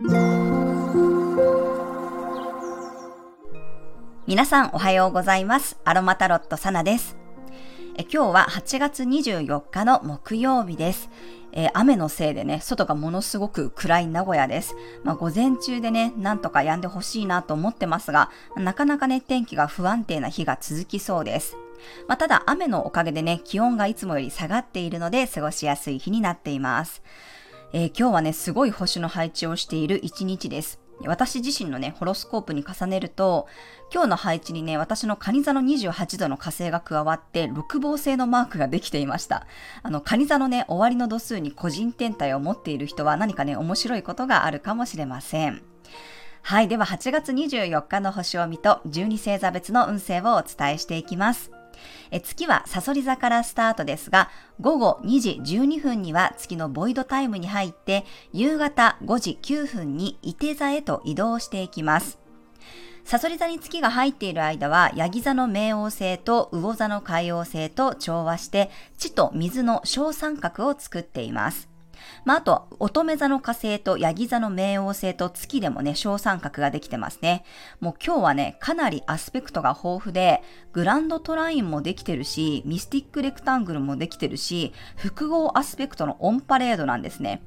皆さんおはようございます。アロマタロットサナです。え今日は8月24日の木曜日です。えー、雨のせいでね、外がものすごく暗い名古屋です。まあ、午前中でね、なんとか止んでほしいなと思ってますが、なかなかね、天気が不安定な日が続きそうです。まあ、ただ雨のおかげでね、気温がいつもより下がっているので過ごしやすい日になっています。えー、今日はね、すごい星の配置をしている一日です。私自身のね、ホロスコープに重ねると、今日の配置にね、私の蟹座の28度の火星が加わって、六芒星のマークができていました。あの、蟹座のね、終わりの度数に個人天体を持っている人は何かね、面白いことがあるかもしれません。はい。では、8月24日の星を見と、12星座別の運勢をお伝えしていきます。え月はサソリ座からスタートですが、午後2時12分には月のボイドタイムに入って、夕方5時9分に伊手座へと移動していきます。サソリ座に月が入っている間は、ヤギ座の冥王星と魚座の海王星と調和して、地と水の小三角を作っています。まあ、あと、乙女座の火星とヤギ座の冥王星と月でもね、小三角ができてますね。もう今日はね、かなりアスペクトが豊富で、グランドトラインもできてるし、ミスティックレクタングルもできてるし、複合アスペクトのオンパレードなんですね。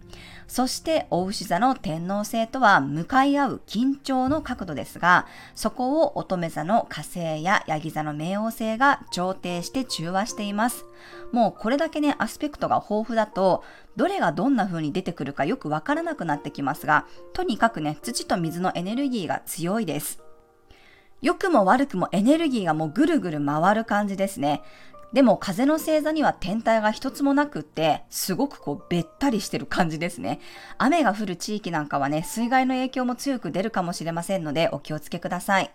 そして、お牛座の天皇星とは向かい合う緊張の角度ですが、そこを乙女座の火星やヤギ座の冥王星が調停して中和しています。もうこれだけね、アスペクトが豊富だと、どれがどどんな風に出てくるかよくわからなくなってきますが、とにかくね、土と水のエネルギーが強いです。良くも悪くもエネルギーがもうぐるぐる回る感じですね。でも風の星座には天体が一つもなくって、すごくこうべったりしてる感じですね。雨が降る地域なんかはね、水害の影響も強く出るかもしれませんのでお気をつけください。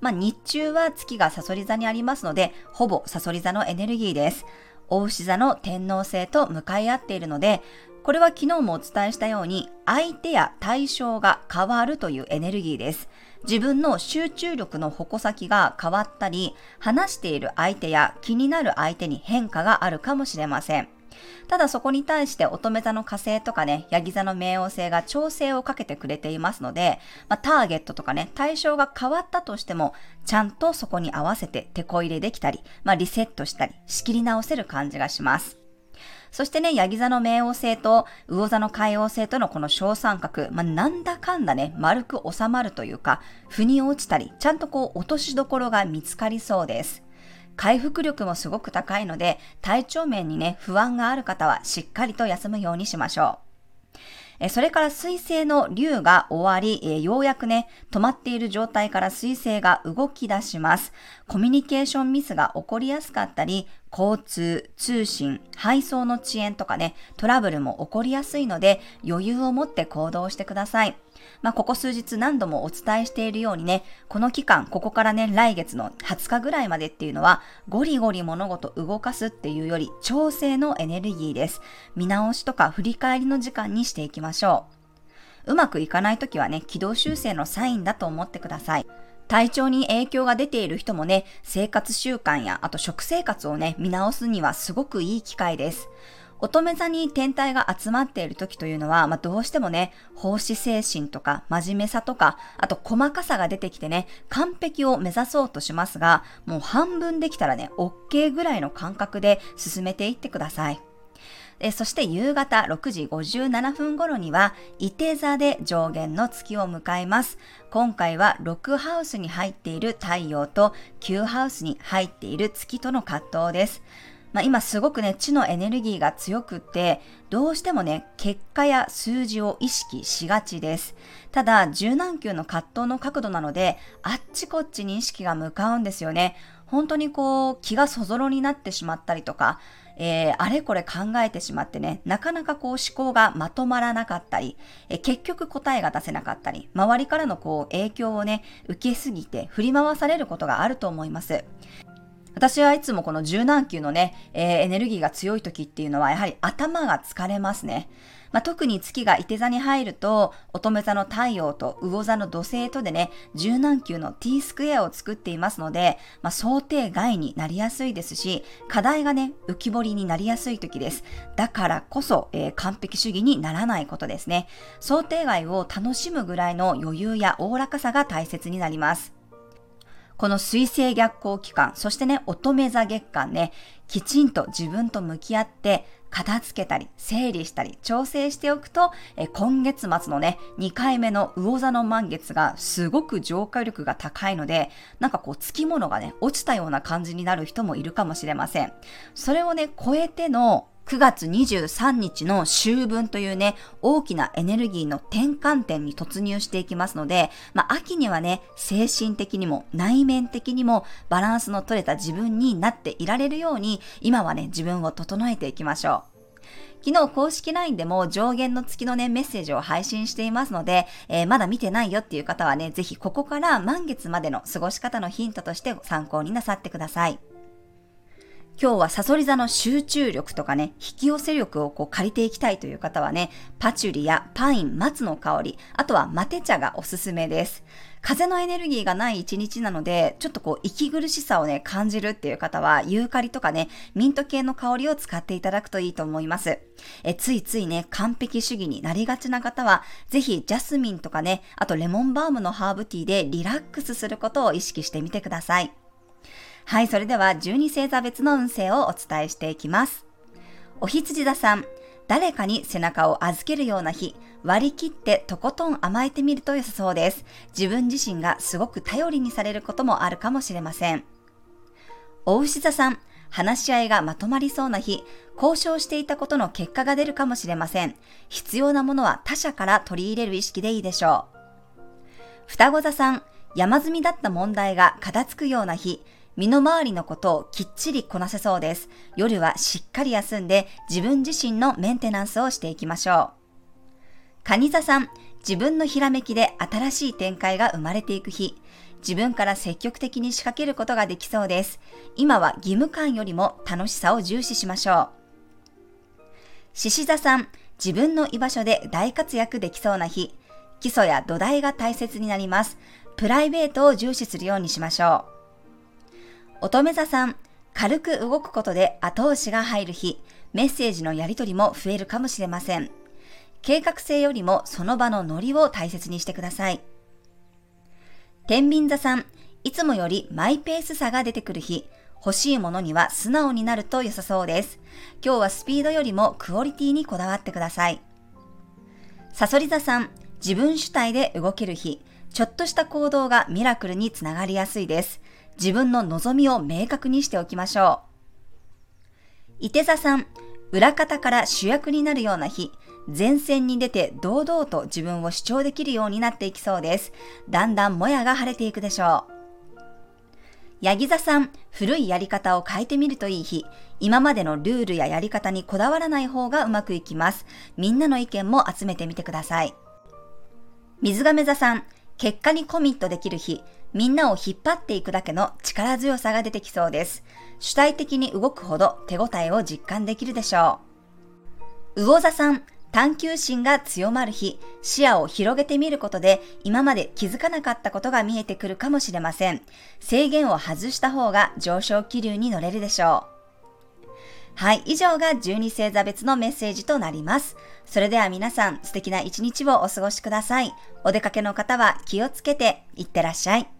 まあ日中は月がサソリ座にありますので、ほぼサソリ座のエネルギーです。大牛座の天皇星と向かい合っているので、これは昨日もお伝えしたように、相手や対象が変わるというエネルギーです。自分の集中力の矛先が変わったり、話している相手や気になる相手に変化があるかもしれません。ただそこに対して乙女座の火星とかね、ヤギ座の冥王星が調整をかけてくれていますので、まあ、ターゲットとかね、対象が変わったとしても、ちゃんとそこに合わせて手こ入れできたり、まあ、リセットしたり、仕切り直せる感じがします。そしてね、ヤギ座の冥王星と魚座の海王星とのこの小三角、まあ、なんだかんだね、丸く収まるというか、腑に落ちたり、ちゃんとこう落としどころが見つかりそうです。回復力もすごく高いので、体調面にね、不安がある方はしっかりと休むようにしましょう。それから水星の竜が終わり、ようやくね、止まっている状態から水星が動き出します。コミュニケーションミスが起こりやすかったり、交通、通信、配送の遅延とかね、トラブルも起こりやすいので、余裕を持って行動してください。まあ、ここ数日何度もお伝えしているようにね、この期間、ここからね、来月の20日ぐらいまでっていうのは、ゴリゴリ物事動かすっていうより、調整のエネルギーです。見直しとか振り返りの時間にしていきましょう。うまくいかないときはね、軌道修正のサインだと思ってください。体調に影響が出ている人もね、生活習慣や、あと食生活をね、見直すにはすごくいい機会です。乙女座に天体が集まっている時というのは、まあ、どうしてもね、奉仕精神とか真面目さとか、あと細かさが出てきてね、完璧を目指そうとしますが、もう半分できたらね、OK ぐらいの感覚で進めていってください。そして夕方6時57分頃には、伊手座で上限の月を迎えます。今回は6ハウスに入っている太陽と9ハウスに入っている月との葛藤です。まあ、今すごくね、地のエネルギーが強くって、どうしてもね、結果や数字を意識しがちです。ただ、柔軟球の葛藤の角度なので、あっちこっちに意識が向かうんですよね。本当にこう、気がそぞろになってしまったりとか、えー、あれこれ考えてしまってね、なかなかこう思考がまとまらなかったり、えー、結局答えが出せなかったり、周りからのこう影響をね、受けすぎて振り回されることがあると思います。私はいつもこの柔軟球のね、えー、エネルギーが強い時っていうのはやはり頭が疲れますね。まあ、特に月が伊手座に入ると、乙女座の太陽と魚座の土星とでね、柔軟球の T スクエアを作っていますので、まあ、想定外になりやすいですし、課題がね、浮き彫りになりやすい時です。だからこそ、えー、完璧主義にならないことですね。想定外を楽しむぐらいの余裕やおおらかさが大切になります。この水星逆行期間、そしてね、乙女座月間ね、きちんと自分と向き合って、片付けたり、整理したり、調整しておくと、え今月末のね、2回目の魚座の満月がすごく浄化力が高いので、なんかこう、つきものがね、落ちたような感じになる人もいるかもしれません。それをね、超えての9月23日の秋分というね、大きなエネルギーの転換点に突入していきますので、まあ、秋にはね、精神的にも内面的にもバランスの取れた自分になっていられるように、今はね、自分を整えていきましょう。昨日公式 LINE でも上限の月のね、メッセージを配信していますので、えー、まだ見てないよっていう方はね、ぜひここから満月までの過ごし方のヒントとして参考になさってください。今日はサソリ座の集中力とかね、引き寄せ力をこう借りていきたいという方はね、パチュリやパイン、松の香り、あとはマテ茶がおすすめです。風のエネルギーがない一日なので、ちょっとこう息苦しさをね、感じるっていう方は、ユーカリとかね、ミント系の香りを使っていただくといいと思います。えついついね、完璧主義になりがちな方は、ぜひジャスミンとかね、あとレモンバームのハーブティーでリラックスすることを意識してみてください。はい、それでは12星座別の運勢をお伝えしていきます。お羊座さん、誰かに背中を預けるような日、割り切ってとことん甘えてみると良さそうです。自分自身がすごく頼りにされることもあるかもしれません。お牛座さん、話し合いがまとまりそうな日、交渉していたことの結果が出るかもしれません。必要なものは他者から取り入れる意識でいいでしょう。双子座さん、山積みだった問題が片付くような日、身の回りのことをきっちりこなせそうです。夜はしっかり休んで自分自身のメンテナンスをしていきましょう。蟹座さん、自分のひらめきで新しい展開が生まれていく日。自分から積極的に仕掛けることができそうです。今は義務感よりも楽しさを重視しましょう。獅子座さん、自分の居場所で大活躍できそうな日。基礎や土台が大切になります。プライベートを重視するようにしましょう。乙女座さん、軽く動くことで後押しが入る日、メッセージのやり取りも増えるかもしれません。計画性よりもその場のノリを大切にしてください。天秤座さん、いつもよりマイペースさが出てくる日、欲しいものには素直になると良さそうです。今日はスピードよりもクオリティにこだわってください。サソリ座さん、自分主体で動ける日、ちょっとした行動がミラクルにつながりやすいです。自分の望みを明確にしておきましょう。伊手座さん、裏方から主役になるような日、前線に出て堂々と自分を主張できるようになっていきそうです。だんだんもやが晴れていくでしょう。ヤギ座さん、古いやり方を変えてみるといい日。今までのルールややり方にこだわらない方がうまくいきます。みんなの意見も集めてみてください。水亀座さん、結果にコミットできる日。みんなを引っ張っていくだけの力強さが出てきそうです。主体的に動くほど手応えを実感できるでしょう。魚座さん、探求心が強まる日、視野を広げてみることで今まで気づかなかったことが見えてくるかもしれません。制限を外した方が上昇気流に乗れるでしょう。はい、以上が12星座別のメッセージとなります。それでは皆さん素敵な一日をお過ごしください。お出かけの方は気をつけていってらっしゃい。